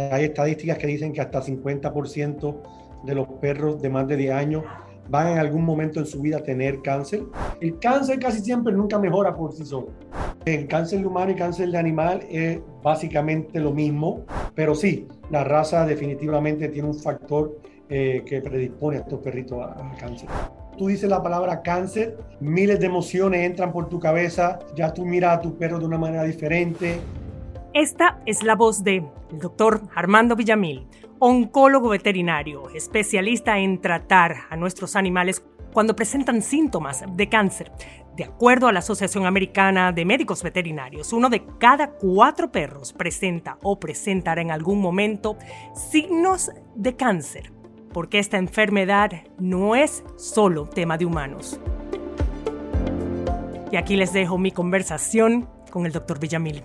Hay estadísticas que dicen que hasta 50% de los perros de más de 10 años van en algún momento en su vida a tener cáncer. El cáncer casi siempre nunca mejora por sí solo. El cáncer de humano y cáncer de animal es básicamente lo mismo, pero sí, la raza definitivamente tiene un factor eh, que predispone a estos perritos al cáncer. Tú dices la palabra cáncer, miles de emociones entran por tu cabeza, ya tú miras a tu perro de una manera diferente. Esta es la voz de el doctor Armando Villamil, oncólogo veterinario, especialista en tratar a nuestros animales cuando presentan síntomas de cáncer. De acuerdo a la Asociación Americana de Médicos Veterinarios, uno de cada cuatro perros presenta o presentará en algún momento signos de cáncer, porque esta enfermedad no es solo tema de humanos. Y aquí les dejo mi conversación con el doctor Villamil.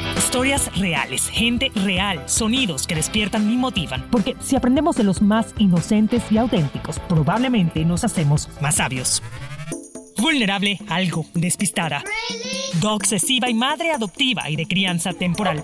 Historias reales, gente real, sonidos que despiertan y motivan. Porque si aprendemos de los más inocentes y auténticos, probablemente nos hacemos más sabios vulnerable, algo despistada. obsesiva y madre adoptiva y de crianza temporal.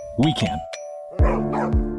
we can.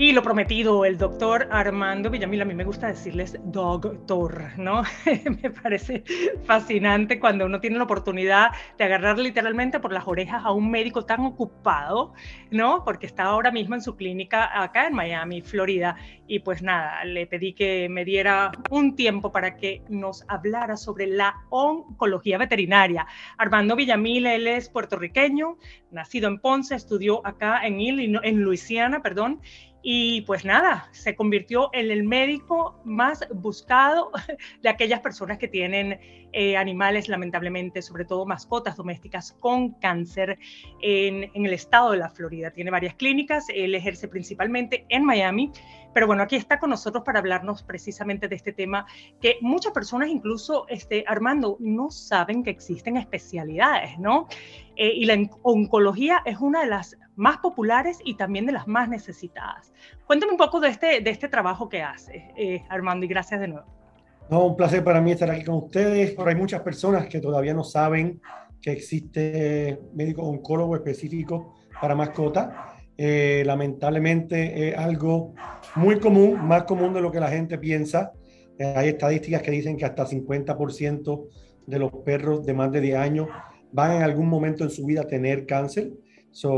Y lo prometido, el doctor Armando Villamil, a mí me gusta decirles doctor, ¿no? me parece fascinante cuando uno tiene la oportunidad de agarrar literalmente por las orejas a un médico tan ocupado, ¿no? Porque está ahora mismo en su clínica acá en Miami, Florida. Y pues nada, le pedí que me diera un tiempo para que nos hablara sobre la oncología veterinaria. Armando Villamil, él es puertorriqueño, nacido en Ponce, estudió acá en, en Luisiana, perdón, y pues nada, se convirtió en el médico más buscado de aquellas personas que tienen eh, animales, lamentablemente, sobre todo mascotas domésticas con cáncer en, el estado de la Florida. Tiene varias clínicas, él ejerce principalmente en Miami, pero bueno, aquí está con nosotros para hablarnos precisamente de este tema que muchas personas, incluso este, Armando, no saben que existen especialidades, ¿no? Eh, y la oncología es una de las más populares y también de las más necesitadas. Cuéntame un poco de este, de este trabajo que haces, eh, Armando, y gracias de nuevo. No, un placer para mí estar aquí con ustedes. Pero hay muchas personas que todavía no saben que existe médico oncólogo específico para mascotas. Eh, lamentablemente es algo muy común, más común de lo que la gente piensa. Eh, hay estadísticas que dicen que hasta 50% de los perros de más de 10 años van en algún momento en su vida a tener cáncer.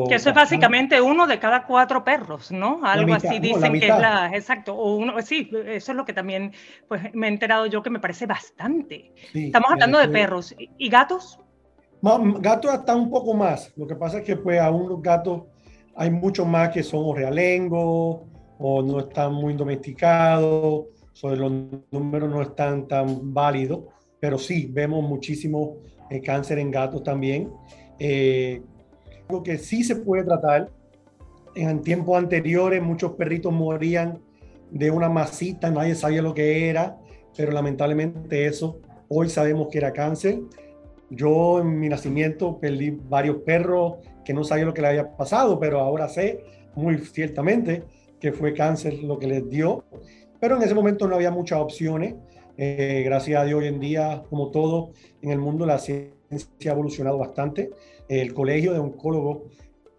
Que eso es básicamente uno de cada cuatro perros, ¿no? Algo así dicen que es la, exacto, o uno, sí, eso es lo que también, pues me he enterado yo que me parece bastante. Estamos hablando de perros, ¿y gatos? gatos hasta un poco más, lo que pasa es que pues aún los gatos hay muchos más que son realengos o no están muy domesticados, sobre los números no están tan válidos, pero sí vemos muchísimo eh, cáncer en gatos también. Eh, algo que sí se puede tratar. En tiempos anteriores muchos perritos morían de una masita, nadie sabía lo que era, pero lamentablemente eso hoy sabemos que era cáncer. Yo en mi nacimiento perdí varios perros que no sabía lo que le había pasado, pero ahora sé muy ciertamente que fue cáncer lo que les dio. Pero en ese momento no había muchas opciones. Eh, gracias a Dios hoy en día, como todo en el mundo, la ciencia ha evolucionado bastante. El colegio de oncólogos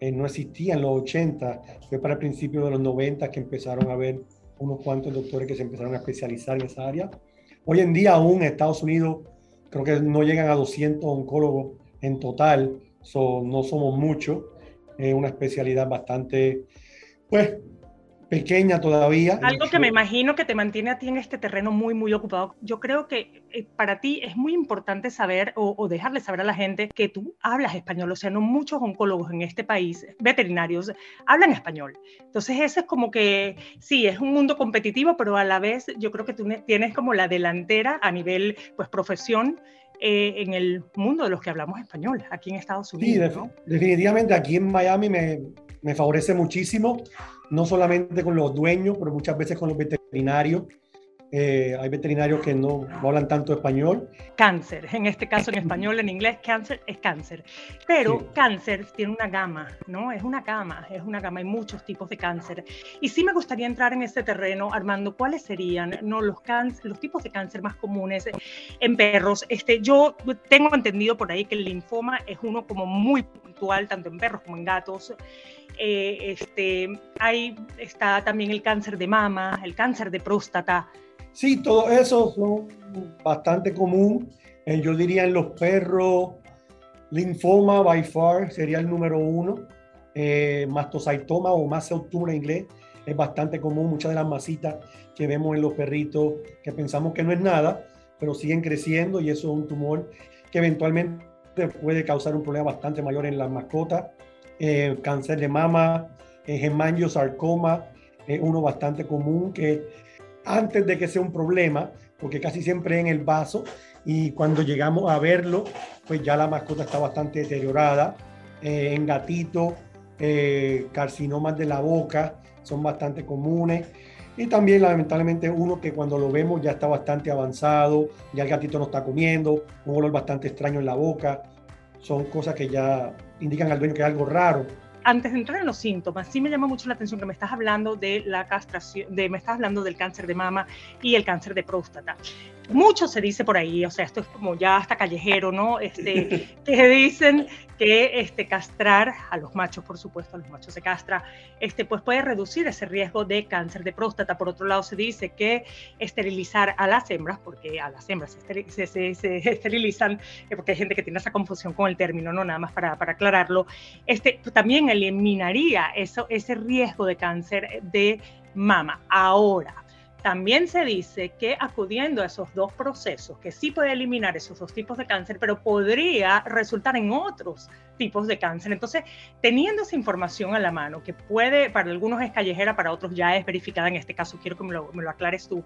eh, no existía en los 80, fue para el principio de los 90 que empezaron a haber unos cuantos doctores que se empezaron a especializar en esa área. Hoy en día aún en Estados Unidos creo que no llegan a 200 oncólogos en total, no somos muchos, es una especialidad bastante, pues, pequeña todavía. Algo que me imagino que te mantiene a ti en este terreno muy, muy ocupado. Yo creo que eh, para ti es muy importante saber o, o, dejarle saber a la gente que tú hablas español. O sea, no muchos oncólogos en este país, veterinarios, hablan español. Entonces, ese es como que, sí, es un mundo competitivo, pero a la vez yo creo que tú tienes como la delantera a nivel, pues, profesión eh, en el mundo de los que hablamos español, aquí en Estados Unidos. Sí, definitivamente aquí en Miami me, me favorece muchísimo, no solamente con los dueños, pero muchas veces con los veterinarios eh, hay veterinarios que no, hablan tanto español. Cáncer, en este caso en español, en inglés, cáncer es cáncer. Pero cáncer tiene una gama, ¿no? Es una gama, es una gama, hay muchos tipos de cáncer. Y sí me gustaría entrar en este terreno, Armando, ¿cuáles serían ¿no? los, cáncer, los tipos de cáncer más comunes en perros? Este, yo tengo entendido por ahí que el linfoma es uno como muy puntual, tanto en perros como en gatos. Eh, este, ahí está también el cáncer de mama, el cáncer de próstata. Sí, todo eso son bastante común. Eh, yo diría en los perros, linfoma by far sería el número uno. Eh, mastocytoma o mast en inglés es bastante común. Muchas de las masitas que vemos en los perritos que pensamos que no es nada, pero siguen creciendo y eso es un tumor que eventualmente puede causar un problema bastante mayor en las mascotas. Eh, cáncer de mama, eh, es uno bastante común que antes de que sea un problema, porque casi siempre en el vaso y cuando llegamos a verlo, pues ya la mascota está bastante deteriorada. Eh, en gatito, eh, carcinomas de la boca son bastante comunes. Y también lamentablemente uno que cuando lo vemos ya está bastante avanzado, ya el gatito no está comiendo, un olor bastante extraño en la boca. Son cosas que ya indican al dueño que es algo raro. Antes de entrar en los síntomas, sí me llama mucho la atención que me estás hablando de la castración, de, me estás hablando del cáncer de mama y el cáncer de próstata mucho se dice por ahí, o sea, esto es como ya hasta callejero, ¿no? Este, que dicen que este, castrar a los machos, por supuesto, a los machos se castra, este, pues puede reducir ese riesgo de cáncer de próstata. Por otro lado, se dice que esterilizar a las hembras, porque a las hembras se, se, esterilizan, eh, porque hay gente que tiene esa confusión con el término, ¿no? Nada más para, para aclararlo, este, también eliminaría eso, ese riesgo de cáncer de mama. Ahora, también se dice que acudiendo a esos dos procesos, que sí puede eliminar esos dos tipos de cáncer, pero podría resultar en otros tipos de cáncer. Entonces, teniendo esa información a la mano, que puede, para algunos es callejera, para otros ya es verificada, en este caso quiero que me lo, aclares tú,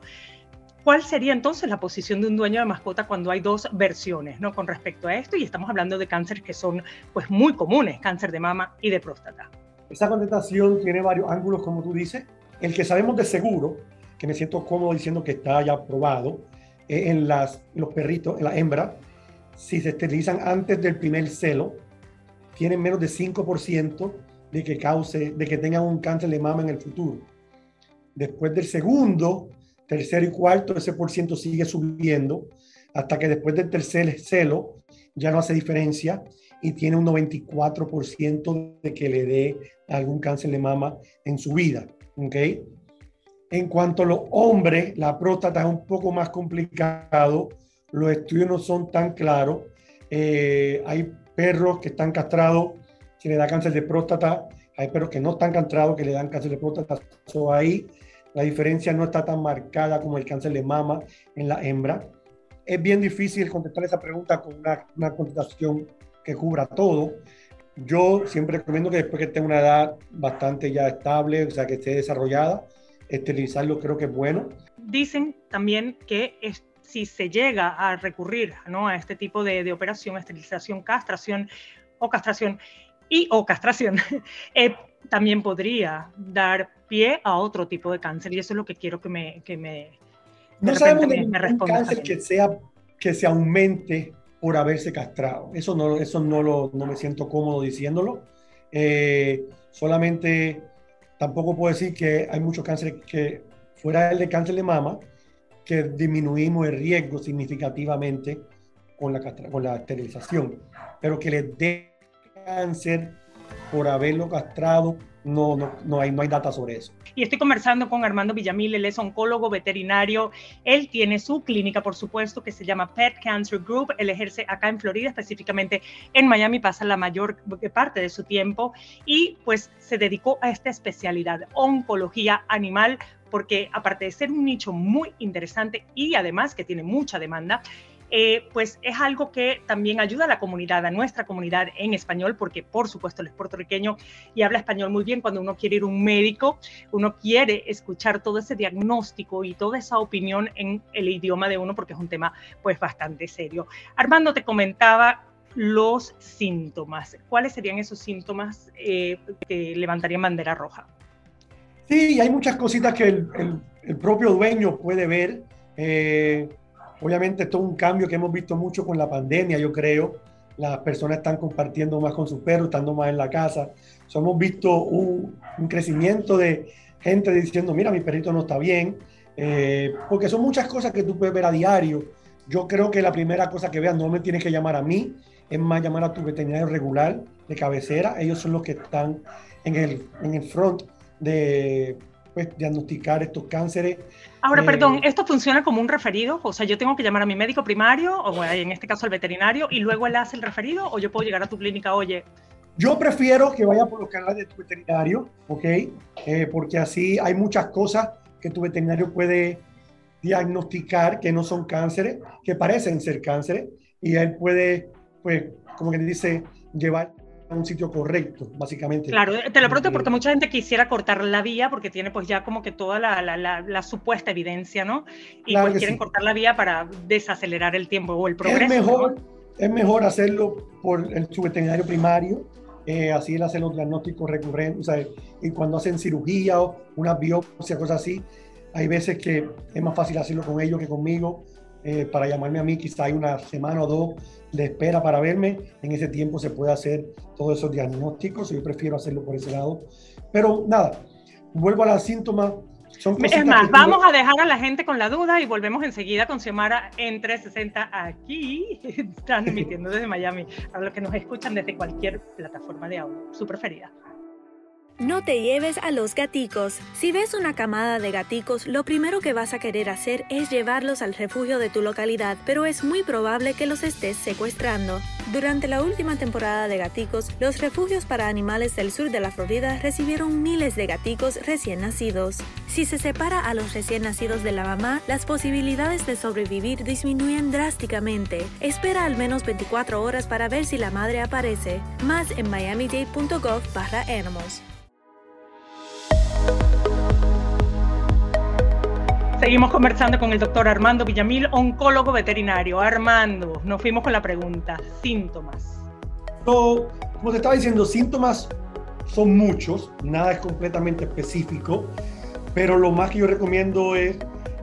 ¿cuál sería entonces la posición de un dueño de mascota cuando hay dos versiones ¿no? con respecto a esto? Y estamos hablando de cánceres que son pues, muy comunes, cáncer de mama y de próstata. Esa contestación tiene varios ángulos, como tú dices. El que sabemos de seguro que me siento cómodo diciendo que está ya probado, en las, los perritos, en la hembra, si se esterilizan antes del primer celo, tienen menos de 5% de que cause, de que tengan un cáncer de mama en el futuro. Después del segundo, tercero y cuarto, ese por ciento sigue subiendo hasta que después del tercer celo ya no hace diferencia y tiene un 94% de que le dé algún cáncer de mama en su vida. ¿ok? En cuanto a los hombres, la próstata es un poco más complicado, los estudios no son tan claros. Eh, hay perros que están castrados, si le da cáncer de próstata, hay perros que no están castrados, que le dan cáncer de próstata. So, ahí la diferencia no está tan marcada como el cáncer de mama en la hembra. Es bien difícil contestar esa pregunta con una, una contestación que cubra todo. Yo siempre recomiendo que después que tenga una edad bastante ya estable, o sea, que esté desarrollada, esterilizarlo creo que es bueno. Dicen también que si se llega a recurrir ¿no? a este tipo de, operación, esterilización, castración o castración y o castración, eh, también podría dar pie a otro tipo de cáncer y eso es lo que quiero que me, que me, no sabemos de un cáncer que sea que se aumente por haberse castrado. Eso no, eso no, lo, no me siento cómodo diciéndolo. Eh, solamente Tampoco puedo decir que hay muchos cánceres que, fuera del de cáncer de mama, que disminuimos el riesgo significativamente con la, con la esterilización. Pero que les dé cáncer por haberlo castrado, no, no, no, hay, no hay data sobre eso. Y estoy conversando con Armando Villamil, él es oncólogo veterinario. Él tiene su clínica, por supuesto, que se llama Pet Cancer Group. Él ejerce acá en Florida, específicamente en Miami, pasa la mayor parte de su tiempo y pues se dedicó a esta especialidad, oncología animal, porque aparte de ser un nicho muy interesante y además que tiene mucha demanda, eh, pues es algo que también ayuda a la comunidad, a nuestra comunidad en español, porque por supuesto él es puertorriqueño y habla español muy bien. Cuando uno quiere ir a un médico, uno quiere escuchar todo ese diagnóstico y toda esa opinión en el idioma de uno, porque es un tema pues bastante serio. Armando te comentaba los síntomas. ¿Cuáles serían esos síntomas eh, que levantarían bandera roja? Sí, hay muchas cositas que el, propio dueño puede ver. Eh, Obviamente esto es un cambio que hemos visto mucho con la pandemia, yo creo. Las personas están compartiendo más con sus perros, estando más en la casa. hemos visto un, crecimiento de gente diciendo, mira, mi perrito no está bien, eh, porque son muchas cosas que tú puedes ver a diario. Yo creo que la primera cosa que veas no me tienes que llamar a mí, es más llamar a tu veterinario regular de cabecera. Ellos son los que están en el, en el front de pues, diagnosticar estos cánceres. Ahora, perdón, eh, ¿esto funciona como un referido? O sea, yo tengo que llamar a mi médico primario, o en este caso al veterinario, y luego él hace el referido, o yo puedo llegar a tu clínica, oye. Yo prefiero que vaya por los canales de tu veterinario, ¿ok? Eh, porque así hay muchas cosas que tu veterinario puede diagnosticar que no son cánceres, que parecen ser cánceres, y él puede, pues, como que dice, llevar un sitio correcto, básicamente. Claro, te lo pregunto porque mucha gente quisiera cortar la vía porque tiene pues ya como que toda la, la, la, supuesta evidencia, ¿no? Y pues quieren cortar la vía para desacelerar el tiempo o el progreso. Es mejor, es mejor hacerlo por el, su veterinario primario, eh, así él hace los diagnósticos recurrentes, o sea, y cuando hacen cirugía o una biopsia, cosas así, hay veces que es más fácil hacerlo con ellos que conmigo, eh, para llamarme a mí, quizá hay una semana o dos de espera para verme. En ese tiempo se puede hacer todos esos diagnósticos. Yo prefiero hacerlo por ese lado. Pero nada, vuelvo a los síntomas. Son es más, vamos a dejar a la gente con la duda y volvemos enseguida con Xiomara en 360 aquí, transmitiendo desde Miami, a los que nos escuchan desde cualquier plataforma de audio, su preferida. No te lleves a los gaticos. Si ves una camada de gaticos, lo primero que vas a querer hacer es llevarlos al refugio de tu localidad, pero es muy probable que los estés secuestrando. Durante la última temporada de gaticos, los refugios para animales del sur de la Florida recibieron miles de gaticos recién nacidos. Si se separa a los recién nacidos de la mamá, las posibilidades de sobrevivir disminuyen drásticamente. Espera al menos 24 horas para ver si la madre aparece. Más en miamidade.gov animals. Seguimos conversando con el doctor Armando Villamil, oncólogo veterinario. Armando, nos fuimos con la pregunta, síntomas. como te estaba diciendo, síntomas son muchos, nada es completamente específico, pero lo más que yo recomiendo es,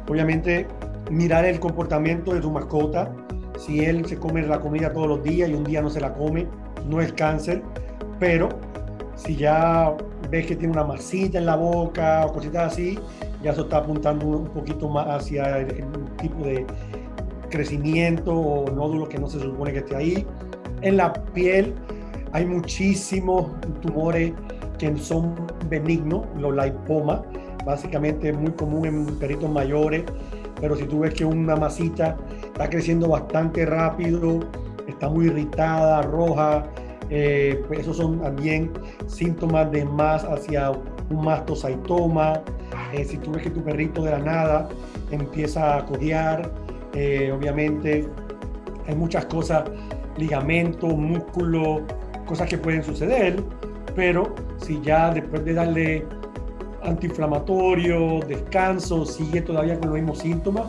obviamente, mirar el comportamiento de tu mascota. Si él se come la comida todos los días y un día no se la come, no es cáncer, pero si ya ves que tiene una masita en la boca o cositas así, ya eso está apuntando un poquito más hacia el, tipo de crecimiento o nódulo que no se supone que esté ahí. En la piel hay muchísimos tumores que son benignos, los lipomas, básicamente muy común en perritos mayores, pero si tú ves que una masita está creciendo bastante rápido, está muy irritada, roja, eh, pues esos son también síntomas de más hacia un mastocytoma. Eh, si tú ves que tu perrito de la nada empieza a cojear, eh, obviamente hay muchas cosas, ligamento, músculo, cosas que pueden suceder, pero si ya después de darle antiinflamatorio, descanso, sigue todavía con los mismos síntomas,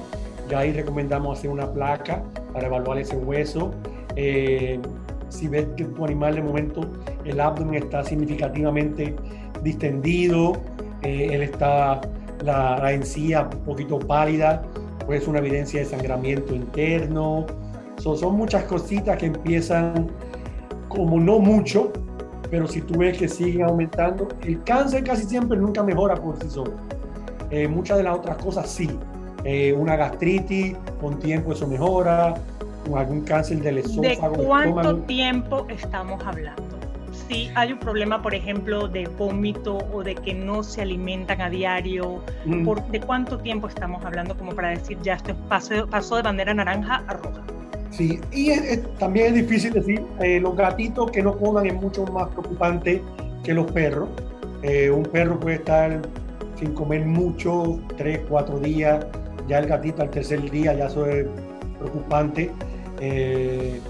ya ahí recomendamos hacer una placa para evaluar ese hueso si ves que tu animal de momento el abdomen está significativamente distendido, eh, él está la, encía un poquito pálida, pues es una evidencia de sangramiento interno. son muchas cositas que empiezan como no mucho, pero si tú ves que siguen aumentando, el cáncer casi siempre nunca mejora por sí solo. Eh, muchas de las otras cosas sí. Eh, una gastritis, con tiempo eso mejora, algún cáncer del esófago. ¿De cuánto tiempo estamos hablando? si hay un problema, por ejemplo, de vómito o de que no se alimentan a diario, mm. ¿por, ¿de cuánto tiempo estamos hablando como para decir ya esto pasó, pasó de bandera naranja a roja? Sí, y también es difícil decir, eh, los gatitos que no coman es mucho más preocupante que los perros. Eh, un perro puede estar sin comer mucho, tres, cuatro días, ya el gatito al tercer día, ya eso es preocupante. Eh,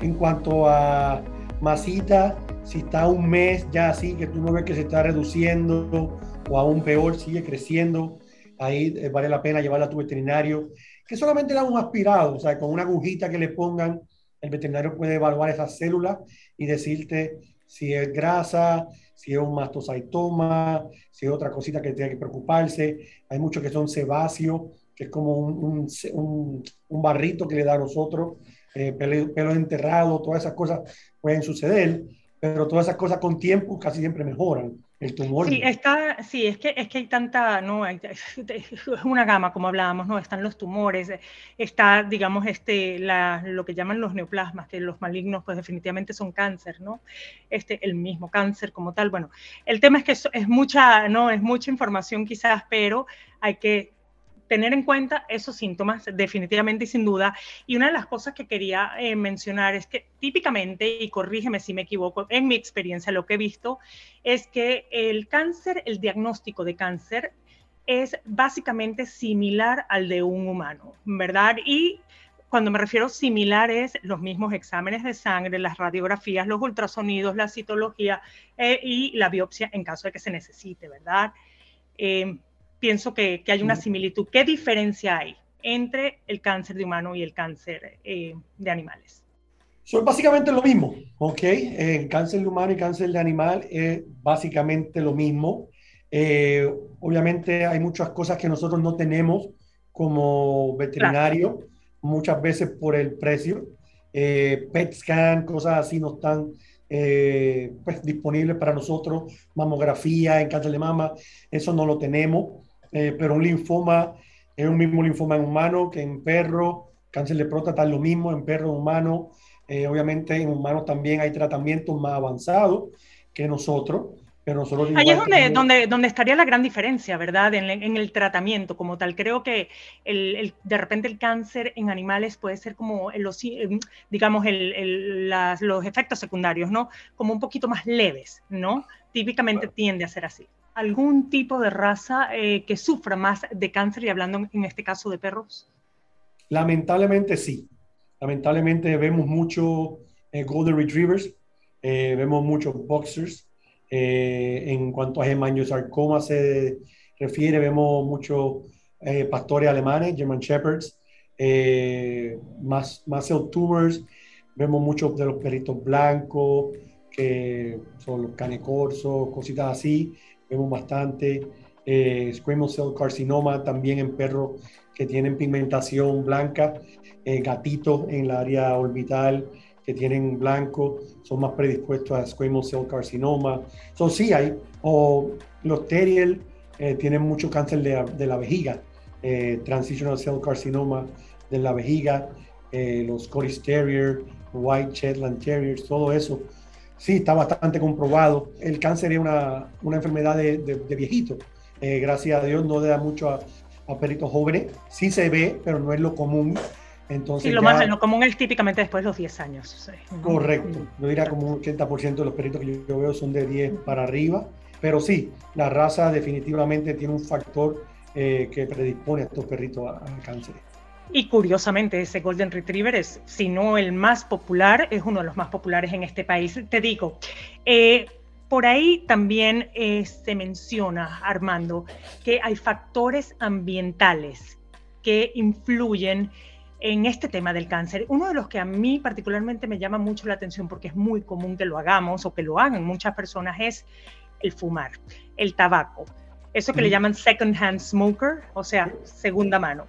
en cuanto a masita, si está un mes ya así, que tú no ves que se está reduciendo o aún peor, sigue creciendo, ahí eh, vale la pena llevarla a tu veterinario, que solamente le un aspirado, o sea, con una agujita que le pongan, el veterinario puede evaluar esas células y decirte si es grasa, si es un mastocytoma, si es otra cosita que tiene que preocuparse. Hay muchos que son sebáceos, que es como un, un, un, barrito que le da a nosotros, eh, pelo, enterrado, todas esas cosas pueden suceder, pero todas esas cosas con tiempo casi siempre mejoran. El tumor. Sí, está, sí, es que, es que hay tanta, no, es una gama, como hablábamos, ¿no? Están los tumores, está, digamos, este, la, lo que llaman los neoplasmas, que los malignos, pues definitivamente son cáncer, ¿no? Este, el mismo cáncer como tal. Bueno, el tema es que es, es mucha, no, es mucha información quizás, pero hay que tener en cuenta esos síntomas definitivamente y sin duda. Y una de las cosas que quería eh, mencionar es que típicamente, y corrígeme si me equivoco, en mi experiencia lo que he visto es que el cáncer, el diagnóstico de cáncer es básicamente similar al de un humano, ¿verdad? Y cuando me refiero similar es los mismos exámenes de sangre, las radiografías, los ultrasonidos, la citología eh, y la biopsia en caso de que se necesite, ¿verdad? Eh, pienso que, hay una similitud. ¿Qué diferencia hay entre el cáncer de humano y el cáncer eh, de animales? Son básicamente lo mismo, ¿ok? El cáncer de humano y cáncer de animal es básicamente lo mismo. Eh, obviamente hay muchas cosas que nosotros no tenemos como veterinario, muchas veces por el precio. Eh, PET scan, cosas así no están pues, disponibles para nosotros. Mamografía en cáncer de mama, eso no lo tenemos. Eh, pero un linfoma es un mismo linfoma en humano que en perro, cáncer de próstata es lo mismo en perro, humano, eh, obviamente en humanos también hay tratamientos más avanzados que nosotros, pero nosotros... Ahí es donde, donde, donde, estaría la gran diferencia, ¿verdad? En, en el tratamiento como tal. Creo que el, el, de repente el cáncer en animales puede ser como, los, digamos, el, las, los efectos secundarios, ¿no? Como un poquito más leves, ¿no? Típicamente tiende a ser así algún tipo de raza eh, que sufra más de cáncer y hablando en este caso de perros? Lamentablemente sí. Lamentablemente vemos mucho eh, Golden Retrievers, eh, vemos muchos boxers. en cuanto a hemangiosarcoma se refiere, vemos muchos pastores alemanes, German Shepherds, más, más tumors, vemos muchos de los perritos blancos, que son los canecorsos, cositas así vemos bastante. Eh, squamous cell carcinoma también en perros que tienen pigmentación blanca, eh, gatitos en el área orbital que tienen blanco, son más predispuestos a squamous cell carcinoma. Son sí hay, o los terrier eh, tienen mucho cáncer de, de la vejiga, eh, transitional cell carcinoma de la vejiga, los Scottish Terrier, White Shetland Terriers, todo eso Sí, está bastante comprobado. El cáncer es una, una enfermedad de, de, viejito. Eh, gracias a Dios no le da mucho a, a, peritos jóvenes. Sí se ve, pero no es lo común. Entonces sí, lo, más, lo común es típicamente después de los 10 años. Correcto. Yo diría como un 80% de los peritos que yo veo son de 10 para arriba. Pero sí, la raza definitivamente tiene un factor eh, que predispone a estos perritos al cáncer. Y curiosamente, ese Golden Retriever es, si no el más popular, es uno de los más populares en este país. Te digo, eh, por ahí también eh, se menciona, Armando, que hay factores ambientales que influyen en este tema del cáncer. Uno de los que a mí particularmente me llama mucho la atención, porque es muy común que lo hagamos o que lo hagan muchas personas, es el fumar, el tabaco. Eso que le llaman second hand smoker, o sea, segunda mano.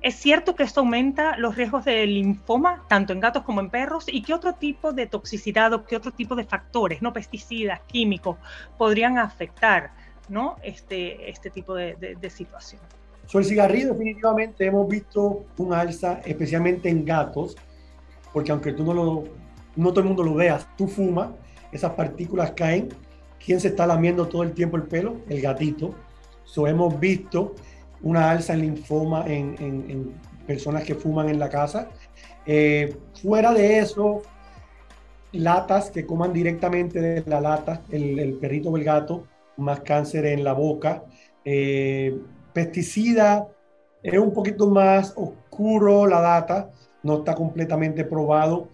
¿Es cierto que esto aumenta los riesgos de linfoma, tanto en gatos como en perros? ¿Y qué otro tipo de toxicidad o qué otro tipo de factores, no pesticidas, químicos, podrían afectar ¿no? este, este tipo de, de, situación? Sobre el cigarrillo, definitivamente hemos visto un alza, especialmente en gatos, porque aunque tú no lo, no todo el mundo lo veas, tú fumas esas partículas caen. ¿Quién se está lamiendo todo el tiempo el pelo? El gatito. So, hemos visto una alza en linfoma en, personas que fuman en la casa. Eh, fuera de eso, latas que coman directamente de la lata, el, perrito o el gato, más cáncer en la boca. Eh, pesticida, es un poquito más oscuro la data, no está completamente probado,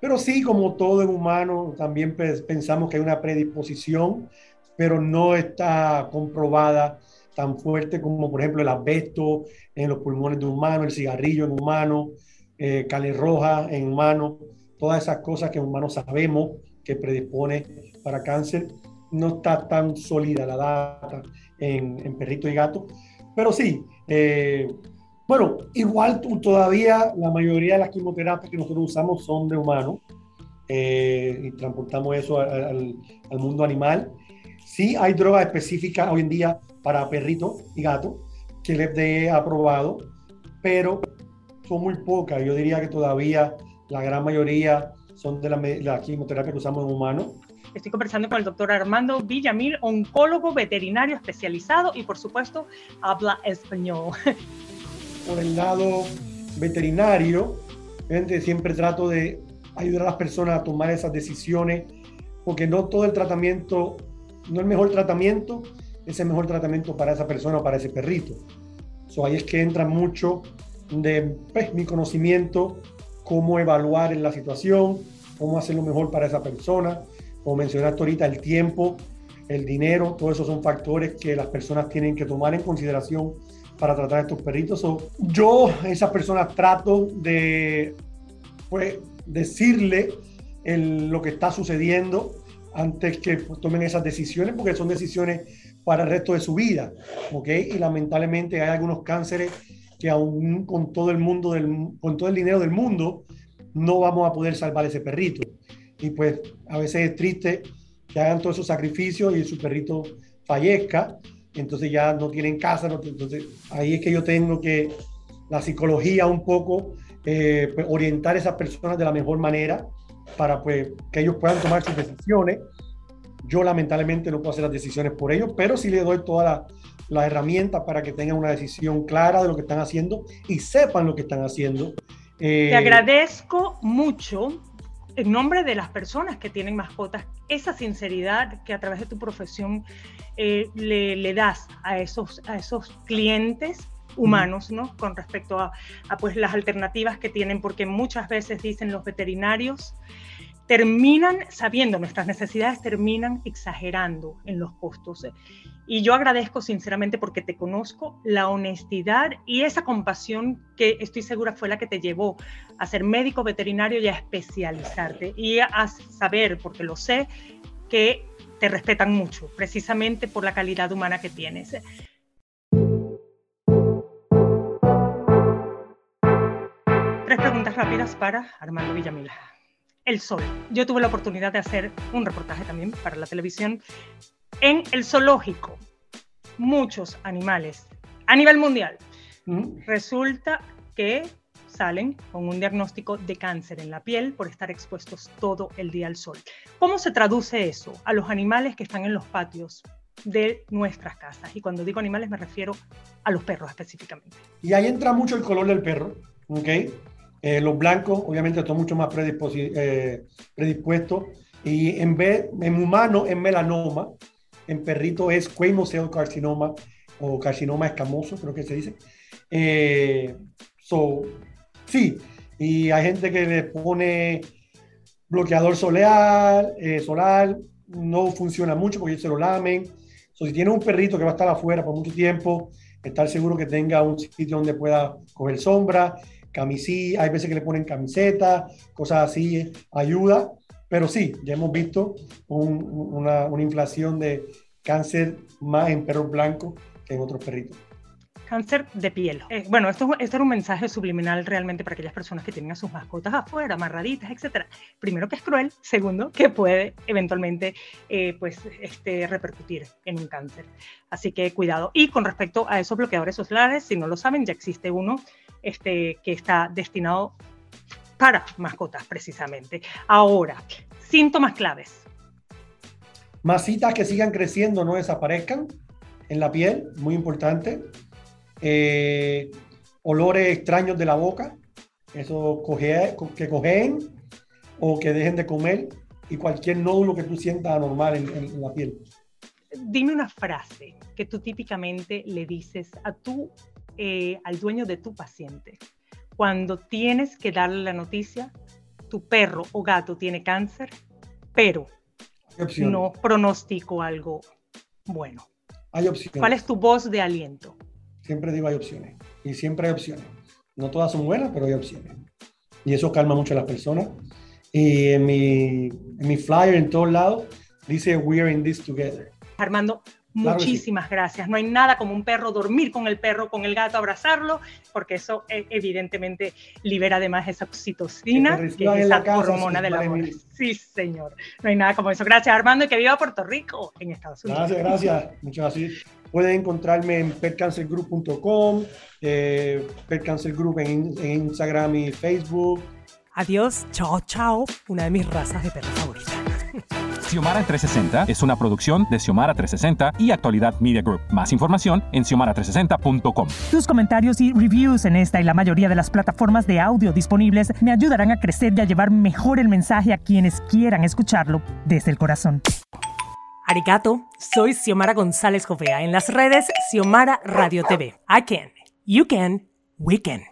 pero sí, como todo en humano, también pensamos que hay una predisposición, pero no está comprobada tan fuerte como, por ejemplo, el asbesto en los pulmones de humano, el cigarrillo en humano, eh, roja en humano, todas esas cosas que en humanos sabemos que predispone para cáncer, no está tan sólida la data en, en perrito y gato, pero sí, eh, bueno, igual todavía la mayoría de las quimioterapias que nosotros usamos son de humanos eh, y transportamos eso al, mundo animal. Sí hay drogas específicas hoy en día para perrito y gato que el FDA ha aprobado, pero son muy pocas. Yo diría que todavía la gran mayoría son de la, la quimioterapia que usamos en humanos Estoy conversando con el doctor Armando Villamil, oncólogo veterinario especializado y por supuesto habla español. Por el lado veterinario, siempre trato de ayudar a las personas a tomar esas decisiones, porque no todo el tratamiento, no el mejor tratamiento es el mejor tratamiento para esa persona o para ese perrito. So, ahí es que entra mucho de pues, mi conocimiento, cómo evaluar en la situación, cómo hacer lo mejor para esa persona, como mencionaste ahorita, el tiempo, el dinero, todos esos son factores que las personas tienen que tomar en consideración para tratar a estos perritos. yo, esas personas, trato de pues, decirle lo que está sucediendo antes que pues, tomen esas decisiones, porque son decisiones para el resto de su vida. ¿okay? Y lamentablemente hay algunos cánceres que aún con todo el mundo, del, con todo el dinero del mundo, no vamos a poder salvar ese perrito y pues a veces es triste que hagan todos esos sacrificios y su perrito fallezca, entonces ya no tienen casa, entonces ahí es que yo tengo que la psicología un poco eh, pues, orientar a esas personas de la mejor manera para pues que ellos puedan tomar sus decisiones. Yo lamentablemente no puedo hacer las decisiones por ellos, pero sí les doy todas las herramientas para que tengan una decisión clara de lo que están haciendo y sepan lo que están haciendo. Te agradezco mucho en nombre de las personas que tienen mascotas, esa sinceridad que a través de tu profesión eh, le, das a esos, a esos clientes humanos, ¿no? Con respecto a, a, pues las alternativas que tienen, porque muchas veces dicen los veterinarios, terminan sabiendo nuestras necesidades, terminan exagerando en los costos. Y yo agradezco sinceramente porque te conozco la honestidad y esa compasión que estoy segura fue la que te llevó a ser médico veterinario y a especializarte y a saber, porque lo sé, que te respetan mucho, precisamente por la calidad humana que tienes. Tres preguntas rápidas para Armando Villamila el sol. Yo tuve la oportunidad de hacer un reportaje también para la televisión en el zoológico. Muchos animales a nivel mundial. Mm. Resulta que salen con un diagnóstico de cáncer en la piel por estar expuestos todo el día al sol. ¿Cómo se traduce eso a los animales que están en los patios de nuestras casas? Y cuando digo animales me refiero a los perros específicamente. Y ahí entra mucho el color del perro, ¿ok? Eh, los blancos, obviamente, están mucho más eh, predispuestos. Y en, vez, en humano es melanoma, en perrito es squamous carcinoma o carcinoma escamoso, creo que se dice. Eh, so, sí, y hay gente que le pone bloqueador solar, solar, no funciona mucho porque se lo lamen. So, si tiene un perrito que va a estar afuera por mucho tiempo, estar seguro que tenga un sitio donde pueda coger sombra camisí, hay veces que le ponen camiseta, cosas así, ayuda, pero sí, ya hemos visto una, una, inflación de cáncer más en perros blancos que en otros perritos. Cáncer de piel. Eh, bueno, esto, esto era un mensaje subliminal realmente para aquellas personas que tienen a sus mascotas afuera, amarraditas, etc. Primero que es cruel, segundo que puede eventualmente eh, pues, este, repercutir en un cáncer. Así que cuidado. Y con respecto a esos bloqueadores solares, si no lo saben, ya existe uno este, que está destinado para mascotas precisamente. Ahora, síntomas claves Masitas que sigan creciendo, no desaparezcan en la piel, muy importante. Eh, olores extraños de la boca, eso coge, que cogen o que dejen de comer y cualquier nódulo que tú sientas anormal en, la piel. Dime una frase que tú típicamente le dices a tu, eh, al dueño de tu paciente cuando tienes que darle la noticia, tu perro o gato tiene cáncer, pero no pronostico algo bueno. Hay opciones. ¿Cuál es tu voz de aliento? Siempre digo hay opciones. Y siempre hay opciones. No todas son buenas, pero hay opciones. Y eso calma mucho a las personas. Y en mi, en mi flyer en todos lados dice We're in this together. Armando, Muchísimas gracias. No hay nada como un perro, dormir con el perro, con el gato, abrazarlo, porque eso eh, evidentemente libera además esa oxitocina, que, es esa hormona del amor. Sí, señor. No hay nada como eso. Gracias, Armando, y que viva Puerto Rico en Estados Unidos. Gracias, gracias. Muchas gracias. Pueden encontrarme en petcancergroup.com, eh, petcancergroup en, en Instagram y Facebook. Adiós, chao, chao, una de mis razas de perro favoritas. Xiomara 360 es una producción de Xiomara 360 y Actualidad Media Group. Más información en xiomara360.com. Tus comentarios y reviews en esta y la mayoría de las plataformas de audio disponibles me ayudarán a crecer y a llevar mejor el mensaje a quienes quieran escucharlo desde el corazón. Arigato, soy Xiomara González Jovea en las redes Xiomara Radio TV. I can, you can, we can.